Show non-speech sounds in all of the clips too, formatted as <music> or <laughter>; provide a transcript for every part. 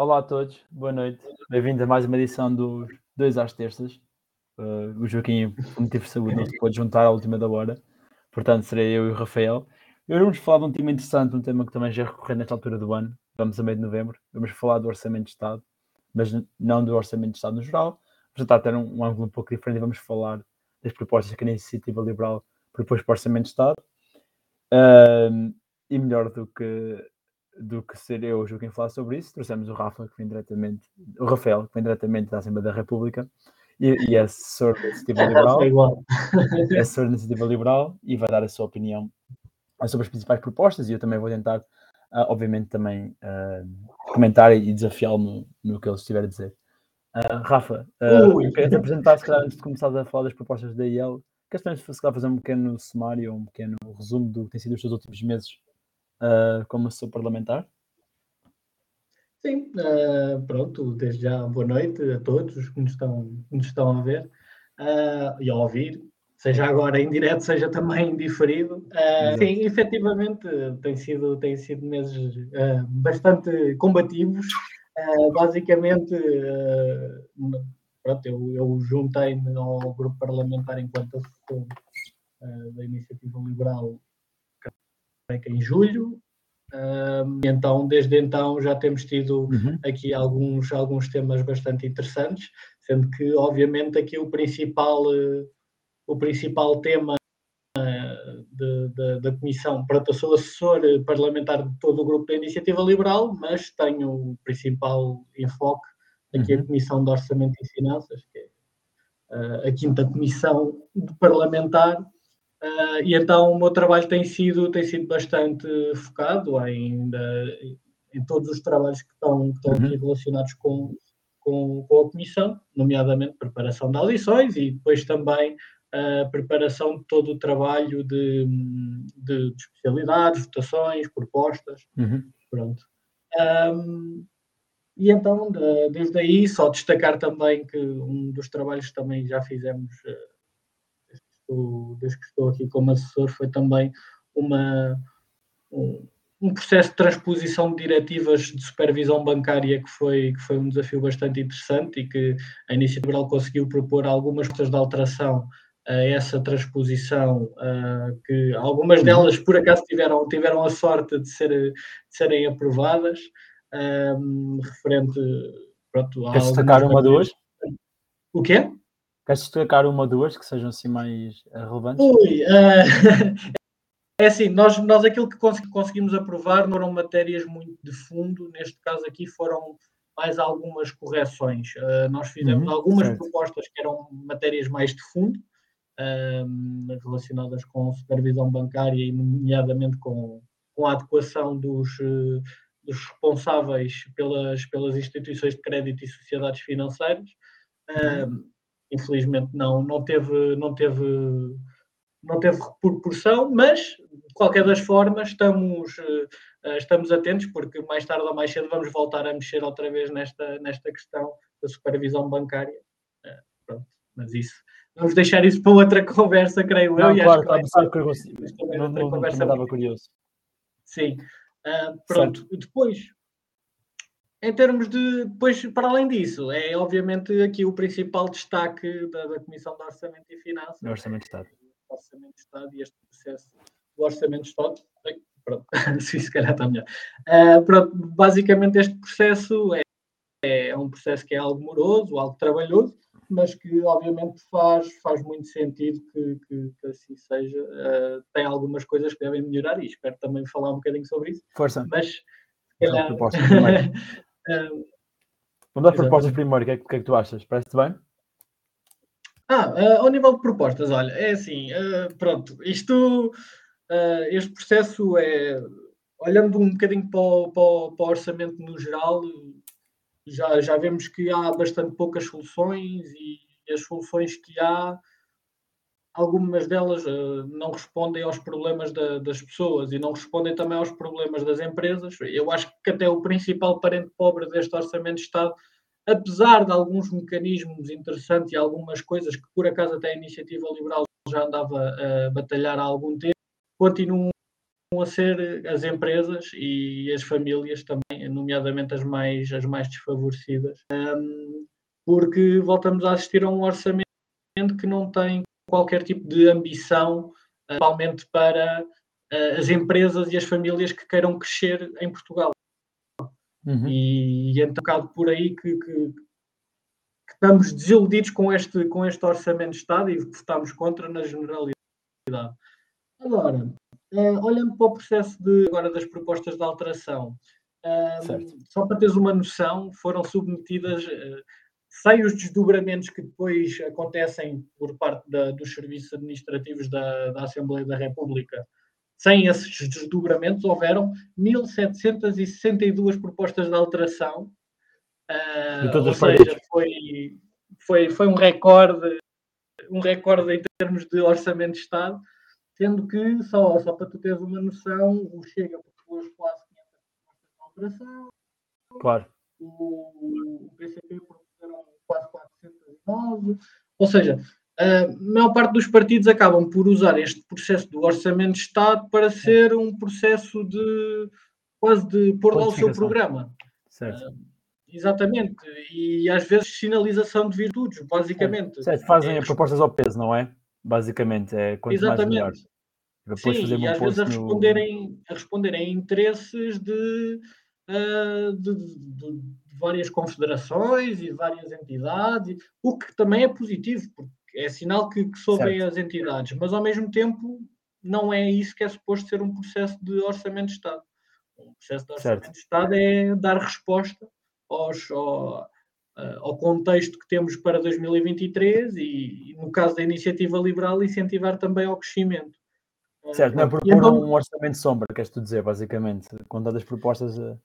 Olá a todos, boa noite. Bem-vindos a mais uma edição dos Dois às Terças. Uh, o Joaquim, por motivo de saúde, não se pode juntar à última da hora. Portanto, serei eu e o Rafael. Hoje vamos falar de um tema interessante, um tema que também já é recorrente nesta altura do ano. Vamos a meio de novembro. Vamos falar do Orçamento de Estado, mas não do Orçamento de Estado no geral. Vamos tentar ter um, um ângulo um pouco diferente e vamos falar das propostas que a Iniciativa Liberal propôs para o Orçamento de Estado. Uh, e melhor do que do que ser eu o quem falar sobre isso, trouxemos o Rafa, que vem diretamente, o Rafael, que vem diretamente da Assembleia da República, e, e é assessor da Iniciativa <laughs> Liberal. É assessor da Iniciativa Liberal e vai dar a sua opinião sobre as principais propostas e eu também vou tentar, uh, obviamente, também uh, comentar e desafiá-lo no, no, que ele estiver a dizer. Uh, Rafa, uh, eu queria te apresentar, se calhar, antes de começar a falar das propostas da IEL, queres se calhar fazer um pequeno sumário, um pequeno resumo do que tem sido os teus últimos meses uh, como assessor parlamentar? Sim, uh, pronto, desde já boa noite a todos que nos estão, nos estão a ver uh, e a ouvir, seja agora em direto, seja também diferido. Sim, efetivamente tem sido, tem sido meses bastante combativos. basicamente, pronto, eu, eu juntei-me ao grupo parlamentar enquanto assessor da Iniciativa Liberal em julho. Um, então, desde então, já temos tido uhum. aqui alguns, alguns temas bastante interessantes, sendo que, obviamente, aqui o principal, o principal tema de, de, da Comissão, pronto, eu sou assessor parlamentar de todo o grupo da Iniciativa Liberal, mas tenho o principal enfoque aqui uhum. a Comissão de Orçamento e Finanças, que é a quinta comissão parlamentar, Uh, e então o meu trabalho tem sido, tem sido bastante focado ainda em todos os trabalhos que estão, que estão uhum. aqui relacionados com, com, com, a Comissão, nomeadamente preparação de audições e depois também a uh, preparação de todo o trabalho de, de, de especialidades, votações, propostas. Uhum. Pronto. Um, e então, de, desde aí, só destacar também que um dos trabalhos que também já fizemos uh, desde que estou aqui como assessor, foi também uma, um, um, processo de transposição de diretivas de supervisão bancária que foi, que foi um desafio bastante interessante e que a Iniciativa Liberal conseguiu propor algumas coisas de alteração a essa transposição, uh, que algumas delas por acaso tiveram, tiveram a sorte de, ser, de serem aprovadas, um, referente pronto, a. destacar uma, duas? O quê? Queres destacar uma ou duas que sejam assim mais eh, relevantes? Ui, uh, <laughs> é assim, nós, nós aquilo que conseguimos aprovar não eram matérias muito de fundo, neste caso aqui foram mais algumas correções. Uh, nós fizemos uhum, algumas certo. propostas que eram matérias mais de fundo, uh, relacionadas com supervisão bancária e nomeadamente com, com a adequação dos, dos responsáveis pelas, pelas instituições de crédito e sociedades financeiras. Uhum infelizmente não, não teve, não teve, não teve proporção, mas de qualquer das formas estamos, uh, estamos atentos porque mais tarde ou mais cedo vamos voltar a mexer outra vez nesta, nesta questão da supervisão bancária. Uh, pronto, mas isso vamos deixar isso para outra conversa, creio não, eu. E claro, acho que vai, não, não, não, estava curioso. Sim. Uh, pronto, certo. depois em termos de, depois, para além disso, é obviamente aqui o principal destaque da, da Comissão de Orçamento e Finanças. O Orçamento de Estado. O Orçamento de Estado e este processo do Orçamento de Estado. Pronto, <laughs> se calhar está melhor. Uh, pronto, basicamente este processo é, é um processo que é algo moroso, algo trabalhoso, mas que obviamente faz, faz muito sentido que, que, que assim seja. Uh, tem algumas coisas que devem melhorar e espero também falar um bocadinho sobre isso. Força. Mas, calhar... <laughs> Vamos dar propostas primeiro, o que, é, que, é que tu achas? Parece-te bem? Ah, uh, ao nível de propostas, olha, é assim, uh, pronto, isto, uh, este processo é, olhando um bocadinho para o, para, o, para o, orçamento no geral, já, já vemos que há bastante poucas soluções e as soluções que há algumas delas uh, não respondem aos problemas da, das pessoas e não respondem também aos problemas das empresas. Eu acho que até o principal parente pobre deste Orçamento de Estado, apesar de alguns mecanismos interessantes e algumas coisas que por acaso até a Iniciativa Liberal já andava a batalhar há algum tempo, continuam a ser as empresas e as famílias também, nomeadamente as mais, as mais desfavorecidas, porque voltamos a assistir a um orçamento que não tem qualquer tipo de ambição, principalmente para uh, as empresas e as famílias que queiram crescer em Portugal. Uhum. E, e é um bocado por aí que, que, que, estamos desiludidos com este, com este orçamento de Estado e votamos contra na generalidade. Agora, Uh, olhando para o processo de, agora das propostas de alteração, só para teres uma noção, foram submetidas uh, sem os desdobramentos que depois acontecem por parte da, dos serviços administrativos da, da Assembleia da República. Sem esses desdobramentos, houveram 1.762 propostas de alteração. Uh, ou seja, foi, foi, foi um recorde, um recorde em termos de orçamento de Estado Sendo que, só, só para tu teres uma noção, o Chega propôs quase 500 propostas de alteração. Claro. O, o PCP propuseram quase 409. Ou seja, a maior parte dos partidos acabam por usar este processo do orçamento de Estado para ser um processo de quase de pôr lá o seu programa. Certo. Uh, exatamente. E às vezes sinalização de virtudes, basicamente. Certo, fazem é, propostas ao peso, não é? Basicamente, é quanto Exatamente. mais melhor. Depois Sim, e às vezes a responderem, no... a responderem a interesses de, uh, de, de, de, várias confederações e várias entidades, o que também é positivo, porque é sinal que, que soubem as entidades, mas ao mesmo tempo não é isso que é suposto ser um processo de orçamento de Estado. Um processo de orçamento certo. de Estado é dar resposta aos, ao, ao contexto que temos para 2023 e, no caso da iniciativa liberal, incentivar também ao crescimento. Certo, não é por então, um orçamento sombra, queres tu dizer, basicamente, com tantas propostas. Eh,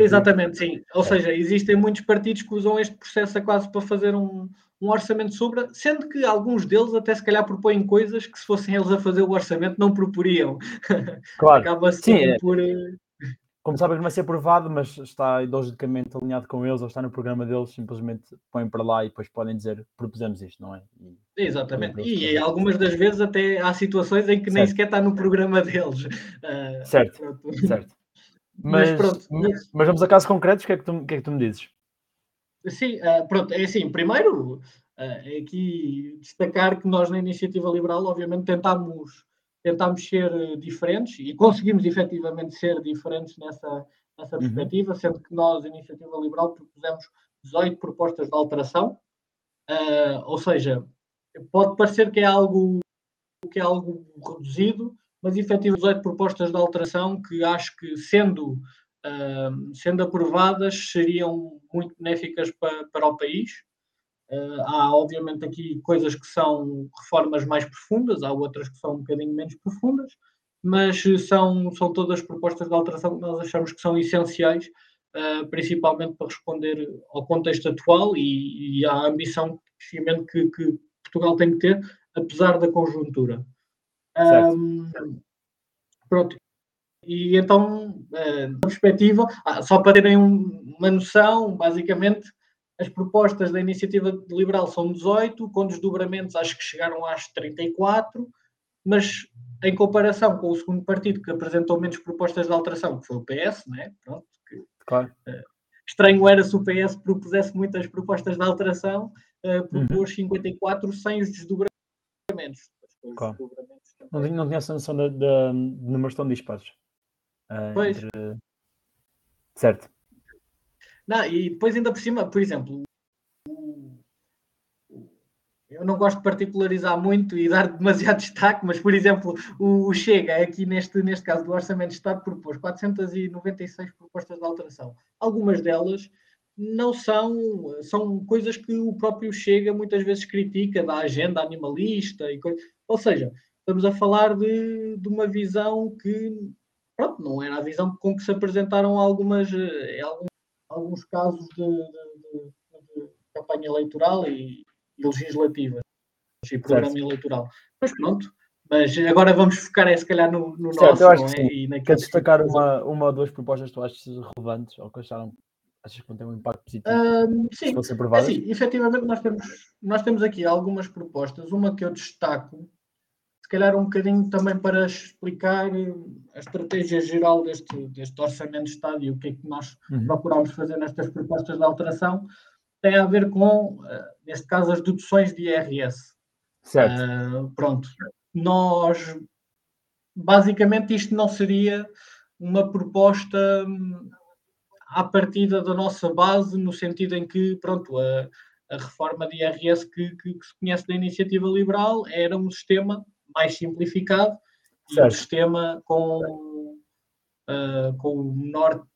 exatamente, sim. Ou é. seja, existem muitos partidos que usam este processo quase para fazer um, um orçamento sombra, sendo que alguns deles até se calhar propõem coisas que se fossem eles a fazer o orçamento não proporiam. <laughs> Claro. Acaba sim, é. por. Eh, como sabes, não vai ser aprovado, mas está ideologicamente alinhado com eles, ou está no programa deles, simplesmente põem para lá e depois podem dizer propusemos isto, não é? E, Exatamente, e algumas das vezes até há situações em que certo. nem sequer está no programa <laughs> deles. Uh, certo, certo. Mas, mas, pronto, mas, mas, vamos a casos concretos, o que é que tu, que é que tu me dizes? Sim, uh, pronto, é assim, primeiro uh, é aqui destacar que nós na Iniciativa Liberal, obviamente, tentámos tentámos ser diferentes e conseguimos efetivamente ser diferentes nessa, nessa uhum. perspectiva, uhum. sendo que nós, a Iniciativa Liberal, propusemos 18 propostas de alteração, uh, ou seja, pode parecer que é algo que é algo reduzido, mas efetivamente 18 propostas de alteração que acho que sendo uh, sendo aprovadas seriam muito benéficas para, para o país Uh, há, obviamente, aqui coisas que são reformas mais profundas, há outras que são um bocadinho menos profundas, mas são, são todas propostas de alteração que nós achamos que são essenciais, uh, principalmente para responder ao contexto atual e, e à ambição que, que, Portugal tem que ter, apesar da conjuntura. Um, pronto. E então, uh, na perspectiva, ah, só para terem um, uma noção, basicamente, as propostas da iniciativa liberal são 18, com desdobramentos acho que chegaram às 34, mas em comparação com o segundo partido que apresentou menos propostas de alteração, que foi o PS, né? Pronto, que, claro. Uh, estranho era se o PS propusesse muitas propostas de alteração, uh, propôs uhum. 54 sem os desdobramentos. Claro. desdobramentos não, tinha, não tinha essa noção da, da, de numeração de disparos. Uh, pois. Entre... Certo. Não, e depois ainda por cima, por exemplo, eu não gosto de particularizar muito e dar demasiado <laughs> destaque, mas, por exemplo, o Chega, aqui neste, neste caso do Orçamento de Estado, propôs 496 propostas de alteração. Algumas delas não são, são coisas que o próprio Chega muitas vezes critica da agenda animalista, e coisa, ou seja, estamos a falar de, de uma visão que, pronto, não era a visão com que se apresentaram algumas, eh, algumas alguns casos de, de, de, campanha eleitoral e, e legislativa e programa certo. eleitoral. Mas pronto, mas agora vamos focar é, se calhar no, no certo, nosso, eu acho que é? E Quer destacar uma, uma ou duas propostas que tu achas relevantes ou que acharam achas que vão ter um impacto positivo um, sim, se fossem? É, sim, efetivamente nós temos, nós temos aqui algumas propostas. Uma que eu destaco se calhar um bocadinho também para explicar a estratégia geral deste, deste orçamento de Estado e o que é que nós uhum. procuramos fazer nestas propostas de alteração, tem a ver com, uh, neste caso, as deduções de IRS. Certo. Uh, pronto. Nós, basicamente, isto não seria uma proposta hum, à partida da nossa base, no sentido em que, pronto, a, a reforma de IRS que, que, que, se conhece da iniciativa liberal era um sistema mais simplificado certo. e um sistema com, uh, com menor,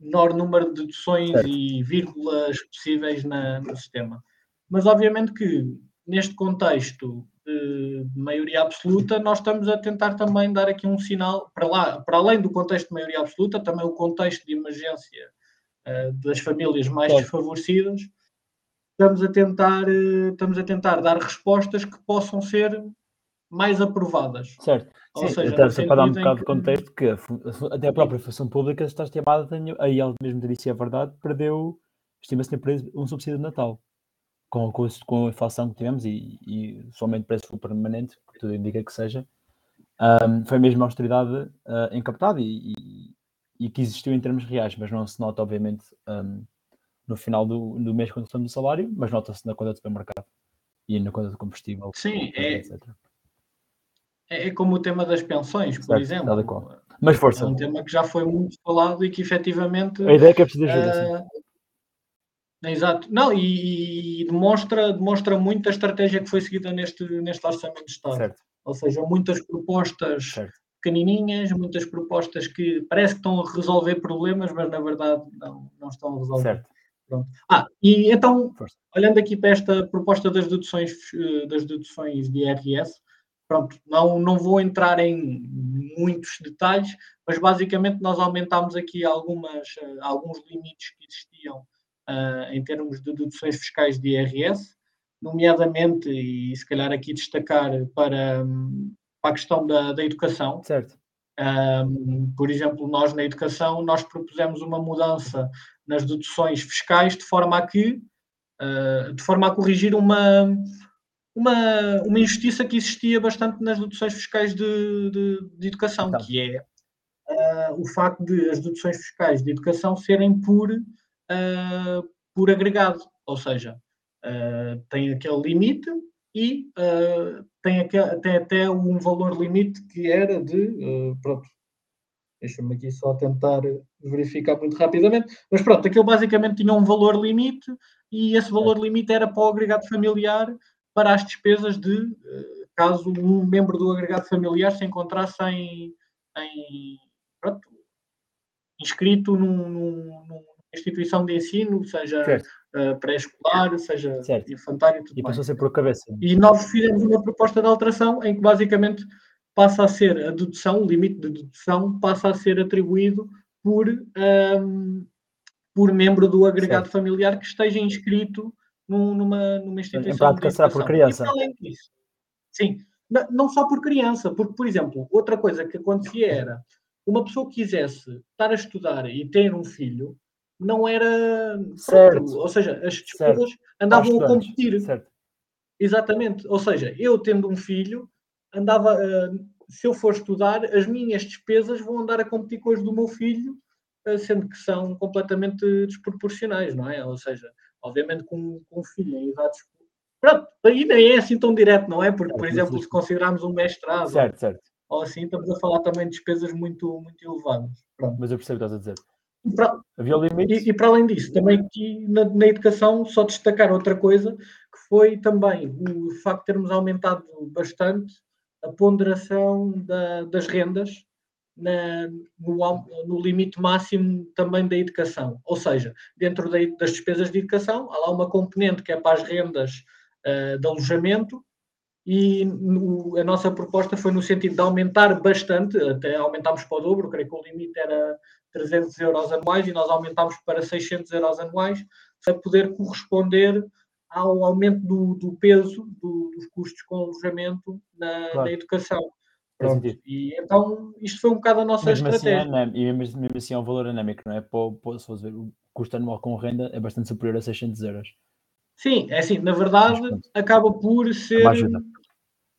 menor número de deduções certo. e vírgulas possíveis na, no sistema. Mas obviamente que neste contexto de maioria absoluta, nós estamos a tentar também dar aqui um sinal para lá, para além do contexto de maioria absoluta, também o contexto de emergência uh, das famílias mais desfavorecidas. Estamos a tentar, uh, estamos a tentar dar respostas que possam ser mais aprovadas. Certo. Ou Sim, seja, até para dar um bocado de contexto, que até a própria função pública está estimada, aí ele mesmo disse a verdade, perdeu, estima-se ter um subsídio de Natal com, com, com a inflação que tivemos e, e somente preço permanente, que tudo indica que seja, um, foi mesmo a austeridade uh, e, e, e, que existiu em termos reais, mas não se nota, obviamente, um, no final do, do mês quando estamos do salário, mas nota-se na conta do supermercado e na conta de combustível. Sim, é, é, é, como o tema das pensões, por certo, exemplo. Mas força. É um tema que já foi muito falado e que efetivamente. A ideia é que é preciso ajuda. Uh, Exato. Não, e, e, demonstra, demonstra muito a estratégia que foi seguida neste, neste orçamento de Estado. Certo. Ou seja, muitas propostas certo. pequenininhas, muitas propostas que parece que estão a resolver problemas, mas na verdade não, não estão a resolver. Certo. Pronto. Ah, e então, Força. olhando aqui para esta proposta das deduções, eh, das deduções de IRS, pronto, não, não vou entrar em muitos detalhes, mas basicamente nós aumentámos aqui algumas, eh, alguns limites que existiam uh, em termos de deduções fiscais de IRS, nomeadamente, e se calhar aqui destacar para, para a questão da, da educação. Certo. Um, por exemplo, nós na educação, nós propusemos uma mudança nas deduções fiscais de forma a que, uh, de forma a corrigir uma, uma, uma injustiça que existia bastante nas deduções fiscais de, de, de educação, então. que é uh, o facto de as deduções fiscais de educação serem por uh, por agregado, ou seja, uh, tem aquele limite e tem, aquele, tem até um valor limite que era de, pronto, deixa-me aqui só tentar verificar muito rapidamente, mas pronto, aquele basicamente tinha um valor limite e esse valor limite era para o agregado familiar para as despesas de caso um membro do agregado familiar se encontrasse em, em pronto, inscrito num, num, num, instituição de ensino, seja uh, pré-escolar, seja certo. infantário. Tudo e passou a ser por cabeça. E nós fizemos uma proposta de alteração em que basicamente passa a ser a dedução, o limite de dedução passa a ser atribuído por, um, ehm, por membro do agregado certo. familiar que esteja inscrito num, numa, numa instituição. Em prática será por criança. Disso, sim, não só por criança, porque, por exemplo, outra coisa que acontecia era uma pessoa que quisesse estar a estudar e ter um filho, não era certo. ou seja, as despesas certo. andavam a competir. Certo. Exatamente. Ou seja, eu tendo um filho, andava, uh, se eu for estudar, as minhas despesas vão andar a competir com as do meu filho, uh, sendo que são completamente desproporcionais, não é? Ou seja, obviamente com, com filho em idades. Pronto, aí nem é assim tão direto, não é? Porque, por exemplo, se considerarmos um mestrado certo, certo. ou assim, estamos a falar também de despesas muito, muito elevadas. Pronto. Mas eu percebo o que estás a dizer. E para, e, e para, além disso, também aqui na, na, educação, só destacar outra coisa, que foi também o facto de termos aumentado bastante a ponderação da, das rendas na, no, no, limite máximo também da educação. Ou seja, dentro da, das despesas de educação, há lá uma componente que é para as rendas uh, de alojamento, e no, a nossa proposta foi no sentido de aumentar bastante, até aumentámos para o dobro, creio que o limite era 300 euros anuais e nós aumentámos para 600 euros anuais para poder corresponder ao aumento do, do peso do, dos custos com alojamento na, claro. na educação. Pronto. E então isto foi um bocado a nossa mesmo estratégia. Assim, e mesmo, mesmo assim é um valor anémico, não é? Para, para, se ver, o custo anual com renda é bastante superior a 600 euros. Sim, é assim, na verdade Mas, acaba por ser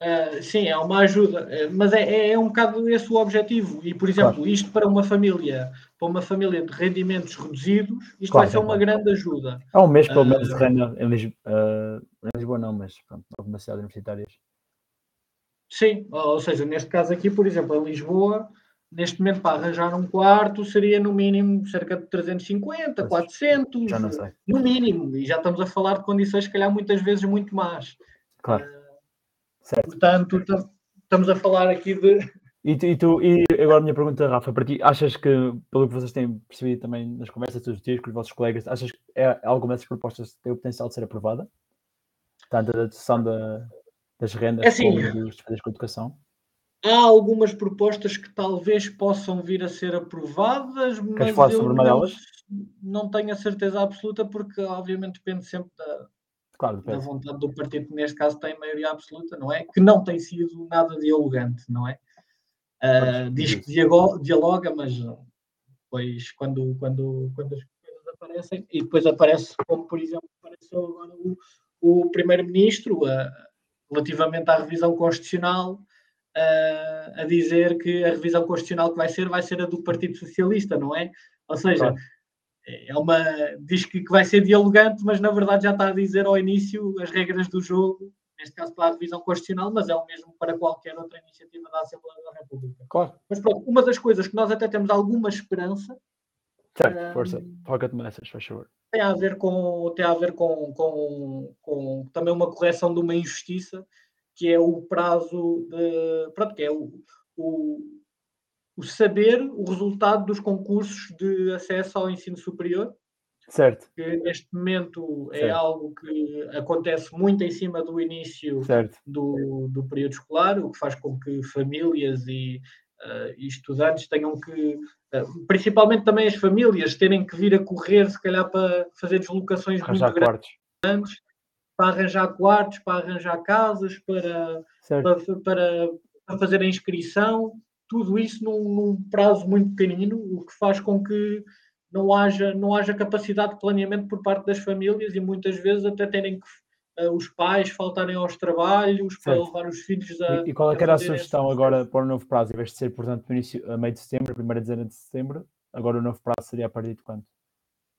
Uh, sim, é uma ajuda, mas é, é, é, um bocado esse o objetivo. E, por exemplo, claro. isto para uma família, para uma família de rendimentos reduzidos, isto claro, vai ser uma grande ajuda. Há um mês, pelo menos, uh, de renda em Lisboa, uh, em Lisboa não, mas pronto, algumas cidades universitárias. Sim, ou seja, neste caso aqui, por exemplo, em Lisboa, neste momento para arranjar um quarto seria no mínimo cerca de 350, pois, 400, já não sei. no mínimo, e já estamos a falar de condições, se calhar, muitas vezes muito más. Claro Certo. Portanto, estamos a falar aqui de. E, tu, e, tu, e agora a minha pergunta, Rafa, para ti, achas que, pelo que vocês têm percebido também nas conversas todos os dias com os vossos colegas, achas que é, alguma dessas propostas tem o potencial de ser aprovada? Tanto a dedução da, das rendas assim, dos despesas com a educação? Há algumas propostas que talvez possam vir a ser aprovadas, mas falar sobre uma delas? não tenho a certeza absoluta, porque obviamente depende sempre da, Claro, da vontade do partido que neste caso tem maioria absoluta, não é? Que não tem sido nada dialogante, não é? Uh, diz que dialoga, mas depois quando, quando, quando as coisas aparecem, e depois aparece, como por exemplo apareceu agora o, o Primeiro-Ministro, uh, relativamente à revisão constitucional, uh, a dizer que a revisão constitucional que vai ser, vai ser a do Partido Socialista, não é? Ou seja, claro é uma diz que, que, vai ser dialogante, mas na verdade já está a dizer ao início as regras do jogo, neste caso para a revisão constitucional, mas é o mesmo para qualquer outra iniciativa da Assembleia da República. Claro. Mas pronto, uma das coisas que nós até temos alguma esperança. Certo, um, força, foca-te nessas, faz favor. Tem a ver, com, tem a ver com, com, com também uma correção de uma injustiça, que é o prazo de. Pronto, que é o, o o saber o resultado dos concursos de acesso ao ensino superior. Certo. Que neste momento é certo. é algo que acontece muito em cima do início do, do período escolar, o que faz com que famílias e, uh, e estudantes tenham que, uh, principalmente também as famílias, terem que vir a correr, se calhar, para fazer deslocações arranjar muito quartos. grandes, para arranjar quartos, para arranjar casas, para, para, para, para fazer a inscrição tudo isso num, num, prazo muito pequenino, o que faz com que não haja, não haja capacidade de planeamento por parte das famílias e muitas vezes até terem que os pais faltarem aos trabalhos certo. para levar os filhos a. E, e qual é que era a sugestão agora para o novo prazo? Em vez de ser, portanto, no início, a meio de setembro, primeira dezena de setembro, agora o novo prazo seria a partir de quanto?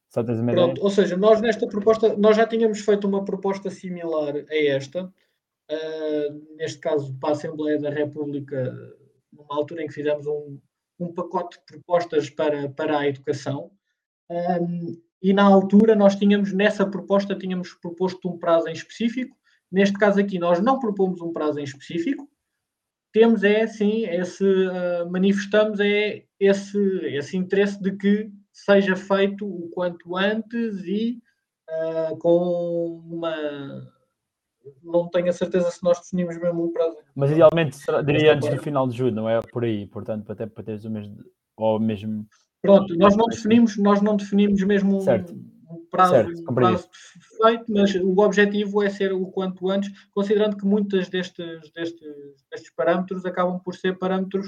Só tens uma Pronto, ideia? ou seja, nós nesta proposta, nós já tínhamos feito uma proposta similar a esta, uh, neste caso para a Assembleia da República numa altura em que fizemos um, um pacote de propostas para, para a educação. Um, e na altura nós tínhamos, nessa proposta, tínhamos proposto um prazo em específico. Neste caso aqui, nós não propomos um prazo em específico. Temos, é sim, esse, uh, manifestamos é esse, esse interesse de que seja feito o quanto antes e uh, com uma não tenho a certeza se nós definimos mesmo um prazo. Mas idealmente diria antes do final de julho, não é por aí, portanto, até para teres o de, ou mesmo. Pronto, nós não definimos, nós não definimos mesmo um, um prazo, certo, um prazo feito, mas o objetivo é ser o quanto antes, considerando que muitos destes, destes, destes parâmetros acabam por ser parâmetros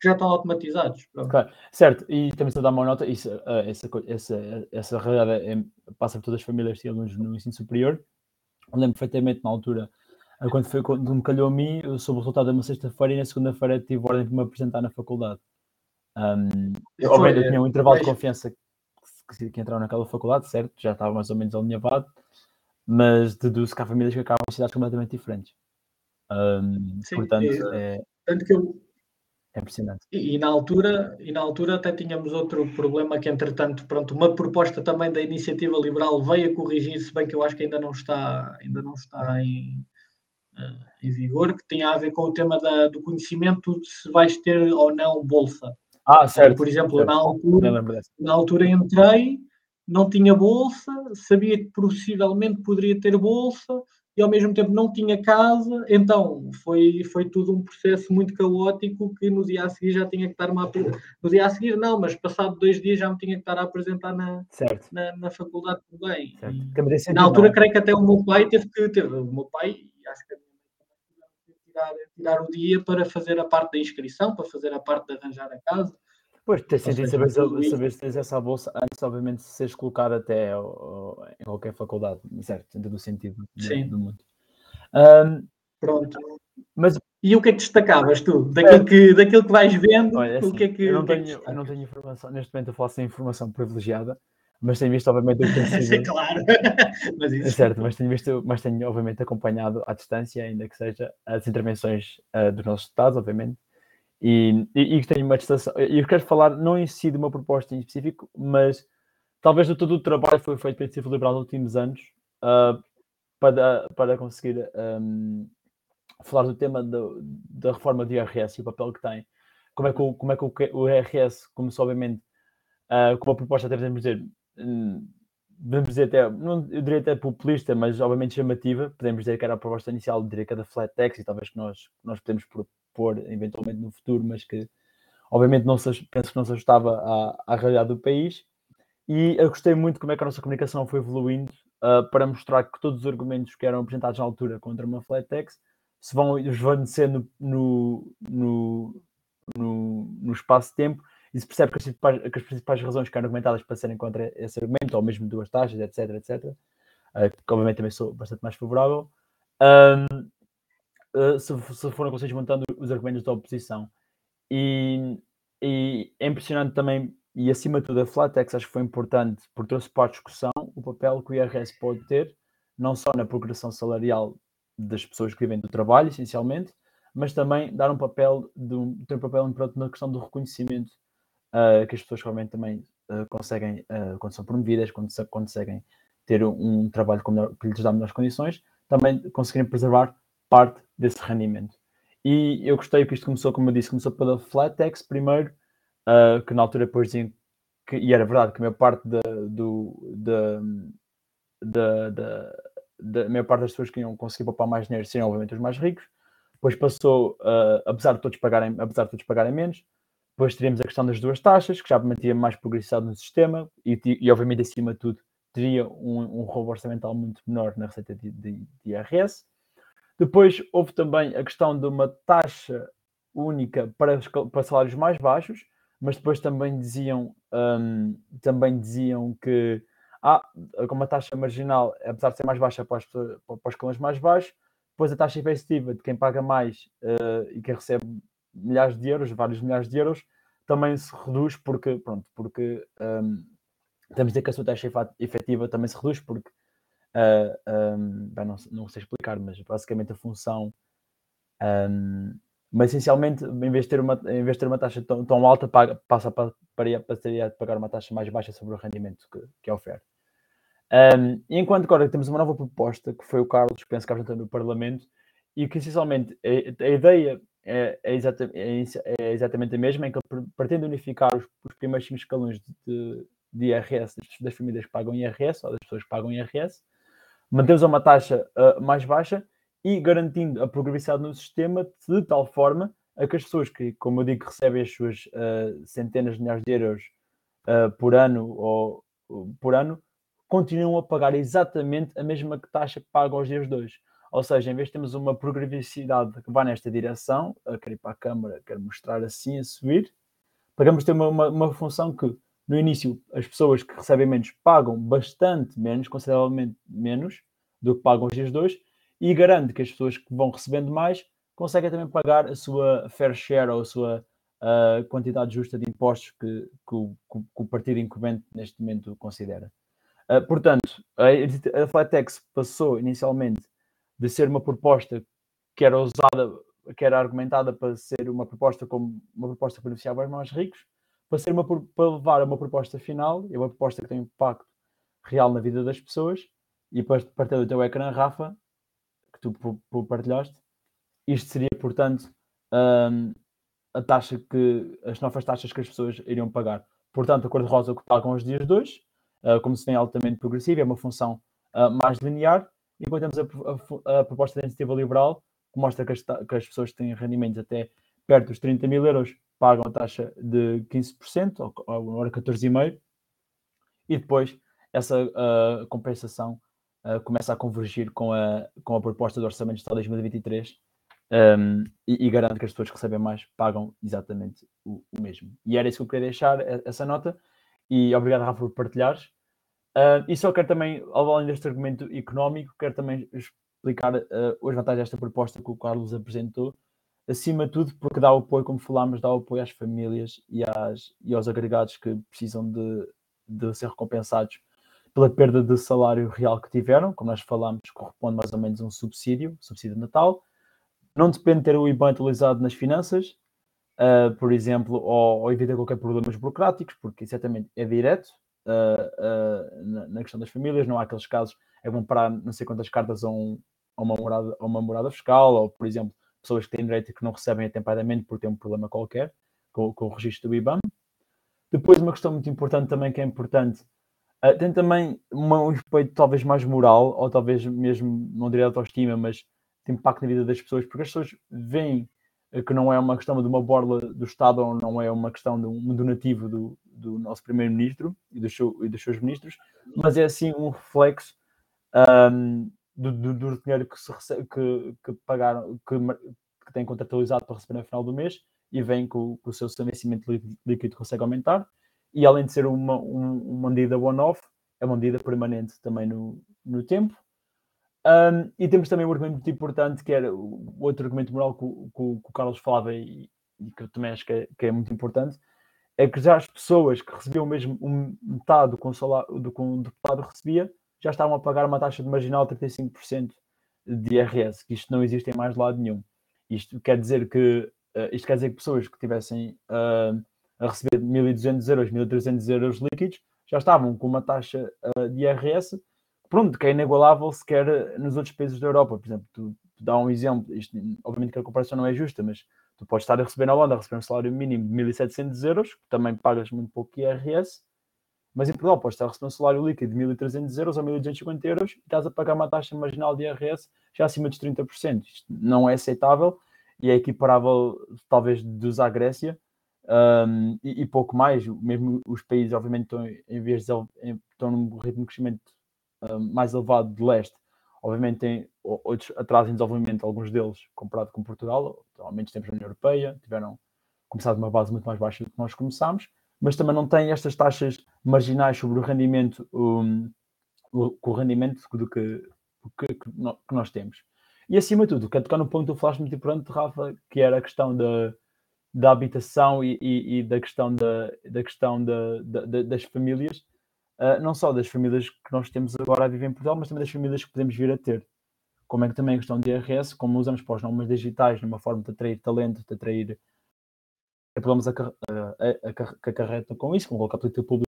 que já estão automatizados. Claro, certo, e também se dá uma nota, isso, eh, essa, essa, essa realidade é, passa por todas as famílias e alunos no ensino superior, eu lembro perfeitamente na altura, eh, quando, foi, quando me calhou a mim, eu soube o resultado de uma sexta-feira e na segunda-feira tive ordem de me apresentar na faculdade. Um, eu, obviamente, eu tinha um intervalo de confiança que, que entraram naquela faculdade, certo? Já estava mais ou menos alinhavado, mas deduzo que há famílias que acabam em cidades completamente diferentes. Um, Sim, portanto, é, tanto que eu, é impressionante. E, e, na altura, e na altura até tínhamos outro problema que, entretanto, pronto, uma proposta também da iniciativa liberal veio a corrigir, se bem que eu acho que ainda não está, ainda não está em, uh, em vigor, que tinha a ver com o tema da, do conhecimento de se vais ter ou não bolsa. Ah, certo. Por exemplo, certo. Na, altura, na altura entrei, não tinha bolsa, sabia que possivelmente poderia ter bolsa, e ao mesmo tempo não tinha casa, então foi, foi tudo um processo muito caótico que no dia a seguir já tinha que estar uma no dia a seguir não, mas passado dois dias já me tinha que estar a apresentar na, na, na, faculdade também. E, na altura creio que até o meu pai teve que ter, o meu pai, tirar, o dia para fazer a parte da inscrição, para fazer a parte de arranjar a casa. Pois, ter sentido saber, saber se tens essa bolsa antes, obviamente, de seres colocado até em qualquer faculdade, certo? Dentro do sentido Sim. do mundo. Um, Pronto. Mas, e o que é que destacavas tu? Daquilo que, daquilo que vais vendo, Olha, assim, o que é que. Eu não, é tenho, eu não tenho informação, neste momento eu sem informação privilegiada, mas tenho visto, obviamente, o que tem sido. claro, <laughs> mas isso... É certo, mas tenho visto, mas tenho, obviamente, acompanhado à distância, ainda que seja, as intervenções uh, dos nossos Estados, obviamente, e, e, e tenho uma distância. E eu quero falar, não em si de uma proposta em específico, mas talvez de todo o trabalho que foi feito pelo Círculo Liberal nos últimos anos uh, para, para conseguir um, falar do tema do, da reforma do IRS e o papel que tem. Como é que o, como é que o, o IRS começou, obviamente, uh, com uma proposta, até podemos dizer, podemos dizer até, não, eu diria até populista, mas obviamente chamativa. Podemos dizer que era a proposta inicial, que era da flat tax e talvez que nós, nós podemos propor eventualmente no futuro, mas que obviamente não se, penso que não se ajustava à, à realidade do país. E eu gostei muito como é que a nossa comunicação foi evoluindo uh, para mostrar que todos os argumentos que eram apresentados na altura contra uma flat tax se vão esvanecer no, no, no, no, no espaço-tempo e se percebe que as, principais, que as principais razões que eram argumentadas para serem contra esse argumento, ou mesmo duas taxas, etc, etc, uh, que obviamente também sou bastante mais favorável, um, uh, se, se foram conseguidos montando os argumentos da oposição. E, e, é impressionante também, e acima de tudo, a Flatex acho que foi importante porque trouxe para a discussão o papel que o IRS pode ter, não só na progressão salarial das pessoas que vivem do trabalho, essencialmente, mas também dar um papel, de um, ter um papel importante na questão do reconhecimento uh, que as pessoas realmente também uh, conseguem, uh, quando são promovidas, quando se, conseguem ter um, um trabalho melhor, que lhes dá melhores condições, também conseguirem preservar parte desse rendimento. E eu gostei que isto começou, como eu disse, começou pela flat tax primeiro, que na altura depois diziam que, e era verdade, que a maior parte da, do, da, da, da, da maior parte das pessoas que iam conseguir poupar mais dinheiro seriam obviamente os mais ricos, depois passou, uh, apesar de todos pagarem, apesar de todos pagarem menos, depois teríamos a questão das duas taxas, que já mantinha mais progressividade no sistema e, e, obviamente, acima de tudo, teria um, um roubo orçamental muito menor na receita de, de, de, IRS. Depois houve também a questão de uma taxa única para, para salários mais baixos, mas depois também diziam, um, também diziam que ah, com uma taxa marginal, apesar de ser mais baixa para, para os escalões mais baixos, depois a taxa efetiva de quem paga mais uh, e quem recebe milhares de euros, vários milhares de euros, também se reduz porque, pronto, porque um, temos de dizer que a sua taxa efetiva também se reduz porque, uh, um, bem, não, não, sei explicar, mas basicamente a função, um, mas essencialmente, em vez de ter uma, em vez de ter uma taxa tão, tão alta, paga, passa para, para, passaria a pagar uma taxa mais baixa sobre o rendimento que, que oferece. Um, e enquanto agora temos uma nova proposta, que foi o Carlos penso que apresentou no Parlamento, e que essencialmente a, a ideia é, é, exata, é, é, exatamente a mesma, em que ele pretende unificar os, os primeiros cinco escalões de, de IRS das, das, famílias que pagam IRS ou das pessoas que pagam IRS, mantemos uma taxa uh, mais baixa e garantindo a progressividade no sistema de tal forma a que as pessoas que, como eu digo, recebem as suas uh, centenas de milhares de euros uh, por ano ou por ano, continuam a pagar exatamente a mesma taxa que pagam aos dias dois. Ou seja, em vez de termos uma progressividade que vai nesta direção, a querer ir para a câmara, quer mostrar assim, a subir, pagamos ter uma, uma, uma, função que, no início, as pessoas que recebem menos pagam bastante menos, consideravelmente menos, do que pagam os dias dois, e garante que as pessoas que vão recebendo mais conseguem também pagar a sua fair share ou a sua quantidade justa de impostos que, que, o, que o partido incumbente neste momento considera. Uh, portanto, a, a Flatex passou inicialmente de ser uma proposta que era usada, que era argumentada para ser uma proposta como uma proposta que beneficiava os mais ricos, para ser uma para levar a uma proposta final e uma proposta que tem impacto real na vida das pessoas e partir do teu ecrã, Rafa, que tu partilhaste, isto seria, portanto, um, a taxa que as novas taxas que as pessoas iriam pagar. Portanto, a cor-de-rosa que pagam os dias dois, uh, como se vem altamente progressiva, é uma função uh, mais linear, depois temos a, a, a proposta de iniciativa liberal, que mostra que as, que as, pessoas que têm rendimentos até perto dos 30 mil euros pagam a taxa de 15%, ou, ou agora 14,5%, e depois essa uh, compensação uh, começa a convergir com a, com a proposta do Orçamento de Estado 2023 um, e, e, garante que as pessoas que recebem mais pagam exatamente o, o, mesmo. E era isso que eu queria deixar, essa nota, e obrigado, Rafa, por partilhares. Uh, e só quero também, além deste argumento económico, quero também explicar uh, as vantagens desta proposta que o Carlos apresentou, acima de tudo porque dá apoio, como falámos, dá apoio às famílias e, às, e aos agregados que precisam de, de ser recompensados pela perda de salário real que tiveram, como nós falámos, corresponde mais ou menos a um subsídio, subsídio de Natal. Não depende de ter o IBAN atualizado nas finanças, uh, por exemplo, ou, ou evita qualquer problemas burocráticos, porque exatamente é direto uh, na, na, questão das famílias, não há aqueles casos, é bom parar não sei quantas cartas a, um, a, uma, morada, a uma morada fiscal, ou, por exemplo, pessoas que têm direito e que não recebem atempadamente por ter um problema qualquer com, com o registro do IBAN. Depois, uma questão muito importante também, que é importante, uh, tem também uma, um efeito talvez mais moral, ou talvez mesmo, não diria autoestima, mas tem impacto na vida das pessoas, porque as pessoas veem que não é uma questão de uma borla do Estado ou não é uma questão de um donativo do, do nosso Primeiro-Ministro e, do seu, e dos seus ministros, mas é assim um reflexo um, do, do, do, dinheiro que, se recebe, que, que pagaram, que, que têm contratualizado para receber no final do mês e vem com, com o seu vencimento líquido consegue aumentar. E além de ser uma, um, uma medida one-off, é uma medida permanente também no, no tempo. Um, e temos também um argumento muito importante, que era o outro argumento moral que, que, que o Carlos falava e, e, que eu também acho que é, que é, muito importante, é que já as pessoas que recebiam mesmo um, metade do um do que um deputado recebia, já estavam a pagar uma taxa de marginal de 35% de IRS, que isto não existe em mais lado nenhum. Isto quer dizer que, uh, isto quer dizer que pessoas que tivessem uh, a receber 1.200 euros, 1.300 euros líquidos, já estavam com uma taxa uh, de IRS, pronto, que é inigualável sequer nos outros países da Europa. Por exemplo, tu, tu dá um exemplo, isto, obviamente que a comparação não é justa, mas tu podes estar a receber na Holanda, a receber um salário mínimo de 1.700 euros, que também pagas muito pouco IRS, mas em Portugal podes estar a receber um salário líquido de 1.300 euros ou 1.250 euros e estás a pagar uma taxa marginal de IRS já acima dos 30%. Isto não é aceitável e é equiparável, talvez, dos à Grécia um, e, e, pouco mais. Mesmo os países, obviamente, estão, em vez de, estão num ritmo de crescimento mais elevado de leste. Obviamente, têm outros atrasos em desenvolvimento, alguns deles comparado com Portugal, ao menos tempos na União Europeia, tiveram começado uma base muito mais baixa do que nós começámos mas também não tem estas taxas marginais sobre o rendimento, um, o, o, rendimento do que, que, que, nós temos. E acima de tudo, quero tocar no ponto que falaste muito importante, Rafa, que era a questão da, da habitação e, e, e da questão, da, da questão da, da das famílias, uh, não só das famílias que nós temos agora a viver em Portugal, mas também das famílias que podemos vir a ter. Como é que também a questão de IRS, como usamos para os nomes digitais numa forma de atrair talento, de atrair problemas a, a, a, que acarreta com isso, com a política pública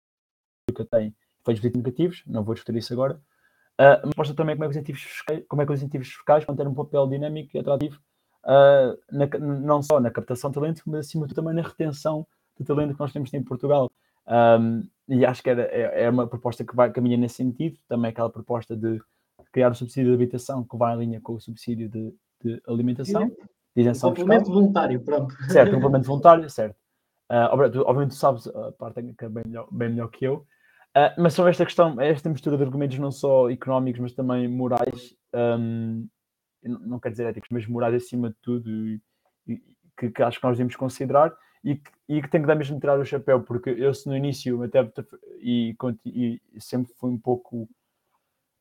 tem efeitos negativos, não vou discutir isso agora, uh, mas mostra também como é que os incentivos fiscais, como é que os incentivos fiscais vão ter um papel dinâmico e atrativo, uh, na, não só na captação de talento, mas acima de tudo também na retenção de talento que nós temos em Portugal. Um, e acho que era, é, é, uma proposta que vai caminhar nesse sentido, também aquela proposta de criar um subsídio de habitação que vai em linha com o subsídio de, de alimentação isenção um complemento fiscal. voluntário, pronto. Certo, um complemento <laughs> voluntário, certo. Uh, obviamente tu sabes a parte técnica bem melhor, bem melhor que eu, uh, mas são esta questão, esta mistura de argumentos não só económicos, mas também morais, um, não quer dizer éticos, mas morais acima de tudo, e, e, que, que, acho que nós devemos considerar e que, e que tem que dar mesmo tirar o chapéu, porque eu se no início até e, e sempre fui um pouco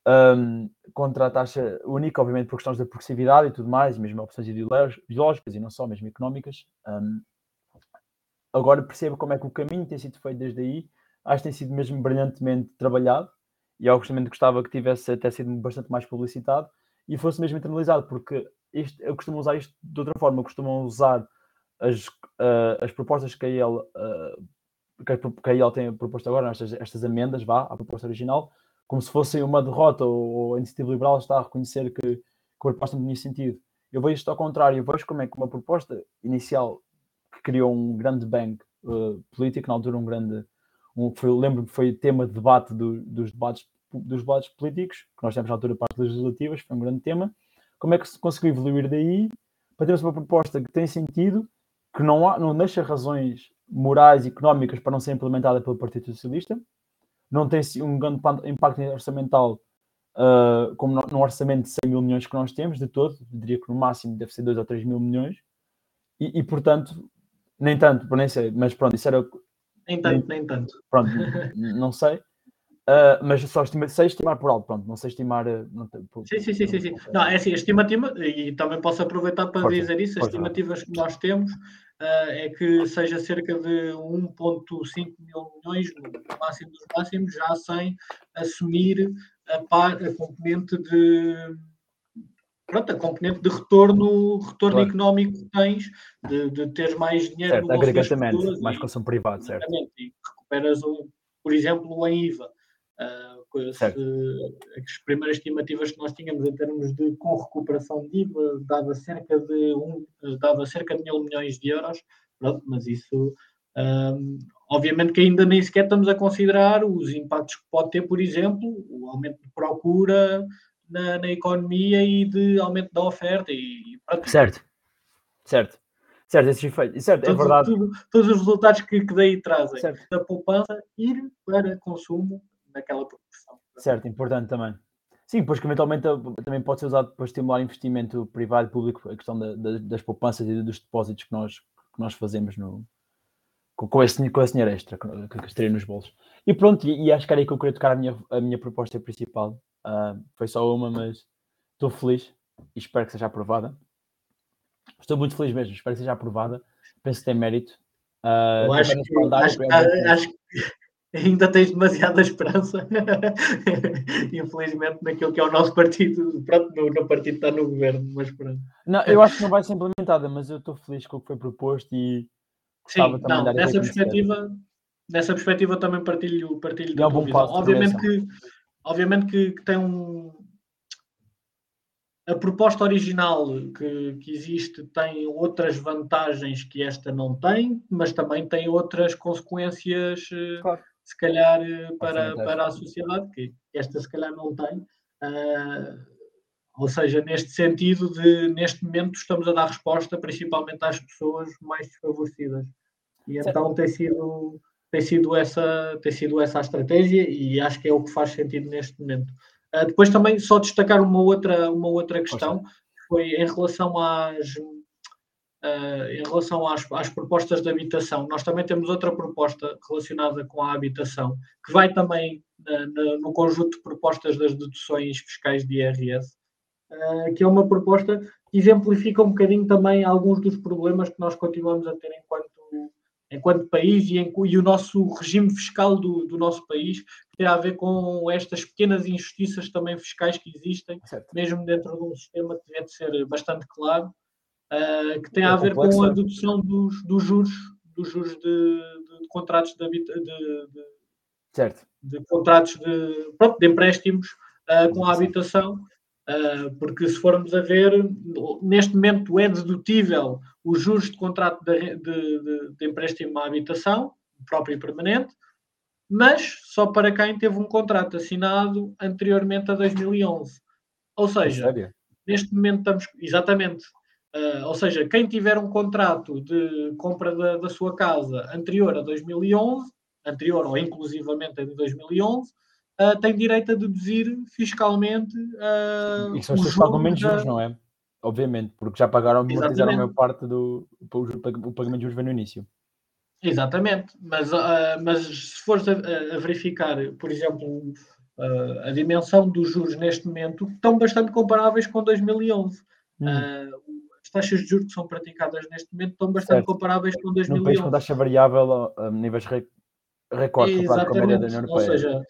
um, contra a taxa única, obviamente por questões da progressividade e tudo mais, mesmo opções ideológicas e não só, mesmo económicas. Um, agora percebo como é que o caminho tem sido feito desde aí, acho que tem sido mesmo brilhantemente trabalhado. E eu justamente gostava que tivesse até sido bastante mais publicitado e fosse mesmo internalizado, porque isto, eu costumo usar isto de outra forma, eu costumo usar as, uh, as propostas que a IEL, uh, que a IEL tem proposto agora, estas, estas amendas, vá, à proposta original, como se fosse uma derrota, ou a iniciativa liberal está a reconhecer que, que a proposta não tinha sentido. Eu vejo isto ao contrário, eu vejo como é que uma proposta inicial que criou um grande bang uh, político, na altura um grande, um, lembro-me que foi tema de debate do, dos, debates, dos debates políticos, que nós temos na altura para as legislativas, foi um grande tema, como é que se conseguiu evoluir daí para termos uma proposta que tem sentido, que não, há, não deixa razões morais e económicas para não ser implementada pelo Partido Socialista, não tem um grande impacto orçamental uh, como no, orçamento de 100 mil milhões que nós temos, de todo, diria que no máximo deve ser 2 ou 3 mil milhões, e, e portanto, nem tanto, nem sei, mas pronto, isso era. Nem tanto, nem, nem tanto. Pronto, <laughs> não sei. Uh, mas só estima, sei estimar por alto, pronto, não sei estimar. Não, por, sim, sim, sim, sim, sim. Não, é assim, a estimativa, e também posso aproveitar para dizer isso, as estimativas que nós temos uh, é que seja cerca de 1,5 mil milhões, no máximo dos máximos, já sem assumir a, par, a componente de pronto, a componente de retorno, retorno claro. económico que tens, de, de teres mais dinheiro certo, no agregadamente, mais consumo privado, certo. E recuperas, por exemplo, em IVA. Uh, as primeiras estimativas que nós tínhamos em termos de com recuperação de IVA dava cerca de um, dava cerca de mil milhões de euros, pronto, mas isso um, obviamente que ainda nem sequer estamos a considerar os impactos que pode ter, por exemplo, o aumento de procura na, na economia e de aumento da oferta e, e certo, certo. Certo, esses efeitos. Certo, é verdade. Tudo, todos os resultados que, que daí trazem certo. da poupança ir para consumo naquela. Certo, importante também. Sim, pois que eventualmente também pode ser usado para estimular investimento privado e público, a questão da, da, das poupanças e dos depósitos que nós, que nós fazemos no, com, com, esse, com esse dinheiro extra que, que estaria nos bolsos. E pronto, e, e, acho que era aí que eu queria tocar a minha, a minha proposta principal. Uh, foi só uma, mas estou feliz e espero que seja aprovada. Estou muito feliz mesmo, espero que seja aprovada. Penso que tem mérito. Uh, acho, que, acho, acho, que ainda tens demasiada esperança, <laughs> infelizmente, naquilo que é o nosso partido. Pronto, no, no partido está no governo, mas pronto. Não, eu acho que não vai ser implementada, mas eu estou feliz com o que foi proposto e Sim, não, nessa perspectiva, nessa perspectiva também partilho, partilho é um obviamente que, obviamente que, que, tem um a proposta original que, que existe tem outras vantagens que esta não tem, mas também tem outras consequências eh, claro. Se calhar eh, para, para a sociedade que esta se calhar não tem uh, ou seja, neste sentido de, neste momento, estamos a dar resposta principalmente às pessoas mais desfavorecidas. E então tem sido, tem, sido essa, tem sido essa a estratégia e acho que é o que faz sentido neste momento. Uh, depois também só destacar uma outra, uma outra questão, que foi em relação às, uh, em relação às, às propostas de habitação. Nós também temos outra proposta relacionada com a habitação, que vai também na, no conjunto de propostas das deduções fiscais de IRS, eh, que é uma proposta que exemplifica um bocadinho também alguns dos problemas que nós continuamos a ter enquanto, enquanto país e, em, e o nosso regime fiscal do, do, nosso país, que tem a ver com estas pequenas injustiças também fiscais que existem, certo. mesmo dentro de um sistema que deve ser bastante claro, uh, que tem é a ver complexo, com a dedução dos, dos juros, dos juros de, de, de contratos de, de, certo. de contratos de, pronto, de empréstimos uh, com a habitação Uh, porque se formos a ver, neste momento é dedutível os juros de contrato de, de, empréstimo à habitação, próprio e permanente, mas só para quem teve um contrato assinado anteriormente a 2011. Ou seja, neste momento estamos. Exatamente. Uh, ou seja, quem tiver um contrato de compra da, da sua casa anterior a 2011, anterior ou inclusivamente a 2011, uh, tem direito a deduzir fiscalmente. Uh, e são os que pagam menos da... juros, não é? Obviamente, porque já pagaram, amortizaram a maior parte do o pagamento de juros vem no início. Exatamente, mas, uh, mas se fores a, a, verificar, por exemplo, uh, a dimensão dos juros neste momento, estão bastante comparáveis com 2011. Hum. Uh, taxas de juros que são praticadas neste momento estão bastante certo. comparáveis com 2011. Num país com taxa variável a níveis recorde comparado com a média da União Europeia. Ou seja,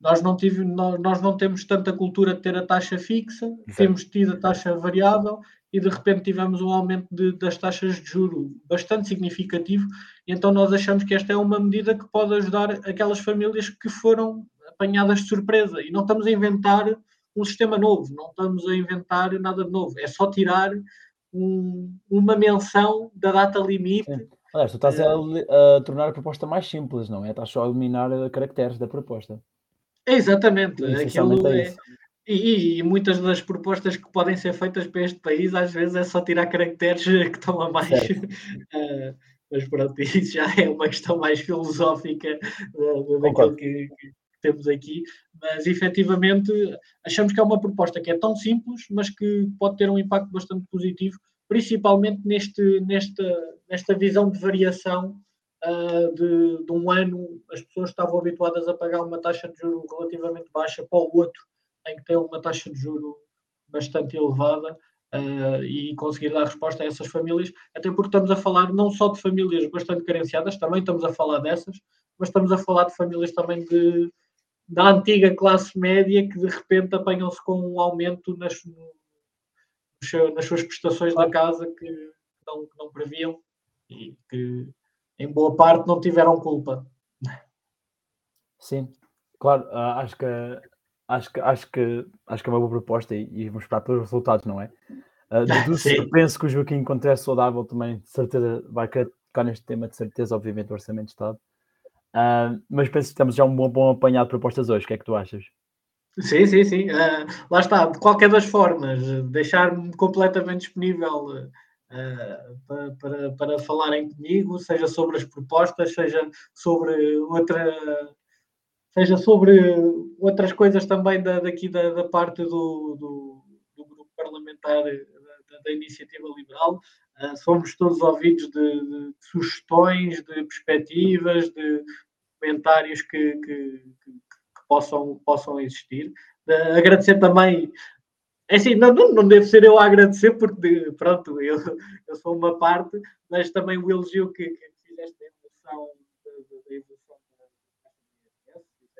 nós não, tive, nós não temos tanta cultura de ter a taxa fixa, Exato. temos tido a taxa variável e de repente tivemos um aumento de, das taxas de juro bastante significativo, então nós achamos que esta é uma medida que pode ajudar aquelas famílias que foram apanhadas de surpresa. E não estamos a inventar um sistema novo, não estamos a inventar nada de novo, é só tirar um, uma menção da data limite. Sim. Aliás, tu estás a, eh, a, tornar a proposta mais simples, não é? Estás só a eliminar caracteres da proposta. Exatamente. Aquilo é, é e, e, muitas das propostas que podem ser feitas para este país, às vezes é só tirar caracteres <laughs> que estão a mais. uh, <laughs> mas pronto, <laughs> isso já é uma questão mais filosófica uh, daquilo que, que, temos aqui. Mas efetivamente achamos que é uma proposta que é tão simples, mas que pode ter um impacto bastante positivo, principalmente neste, nesta, nesta visão de variação uh, de, de, um ano as pessoas estavam habituadas a pagar uma taxa de juro relativamente baixa para o outro, em que tem uma taxa de juro bastante elevada. Uh, e conseguir dar resposta a essas famílias, até porque estamos a falar não só de famílias bastante carenciadas, também estamos a falar dessas, mas estamos a falar de famílias também de, da antiga classe média que de repente apanham-se com um aumento nas, nas suas prestações da casa que não, que não previam e que em boa parte não tiveram culpa. Sim, claro, ah, acho que acho que acho que acho que é uma boa proposta e, e vamos esperar pelos resultados, não é? Uh, <laughs> penso que o Joaquim, quando é saudável, também de certeza vai querer tocar neste tema, de certeza, obviamente, o Orçamento de Estado. Uh, mas penso que temos já um bom, bom apanhado de propostas hoje. O que é que tu achas? Sim, sim, sim. Uh, lá está. De qualquer das formas, deixar-me completamente disponível uh, para, para, para falarem comigo, seja sobre as propostas, seja sobre outra. Seja sobre outras coisas também da, daqui da, da parte do, do, do, grupo parlamentar da, Iniciativa Liberal. Uh, somos todos ouvidos de, de, sugestões, de perspectivas, de comentários que, que, que, que possam, possam existir. Uh, agradecer também é assim, não, não, devo ser eu a agradecer, porque pronto, eu, eu sou uma parte, mas também o elogio que, que fizeste da evolução da, evolução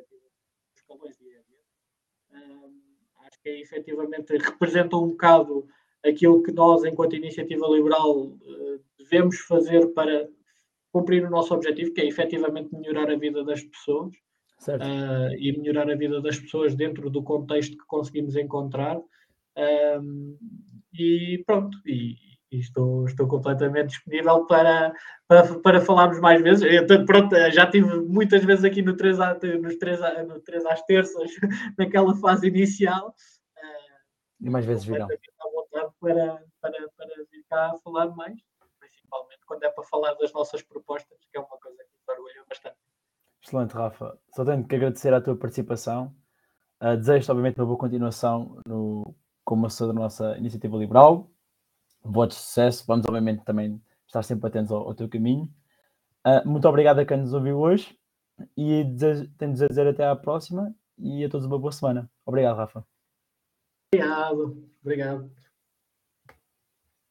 dos escalões de IRS. acho que é, efetivamente representa um bocado aquilo que nós, enquanto iniciativa liberal, eh, devemos fazer para cumprir o nosso objetivo, que é efetivamente melhorar a vida das pessoas uh, e melhorar a vida das pessoas dentro do contexto que conseguimos encontrar. E pronto, e, e, estou, estou completamente disponível para, para, para falarmos mais vezes. Eu, pronto, já tive muitas vezes aqui no 3, nos 3, no 3 às terças, <laughs> naquela fase inicial. Uh, e mais vezes virão para, para, para vir cá falar mais, principalmente quando é para falar das nossas propostas, que é uma coisa que me orgulha bastante. Excelente, Rafa. Só tenho que agradecer a tua participação. Uh, desejo obviamente, uma boa continuação no, como assessor da nossa iniciativa liberal. Votos de sucesso. Vamos, obviamente, também estar sempre atentos ao, ao teu caminho. Uh, muito obrigado a quem nos ouviu hoje e desejo, tenho de dizer até à próxima e a todos uma boa semana. Obrigado, Rafa. Obrigado. Obrigado.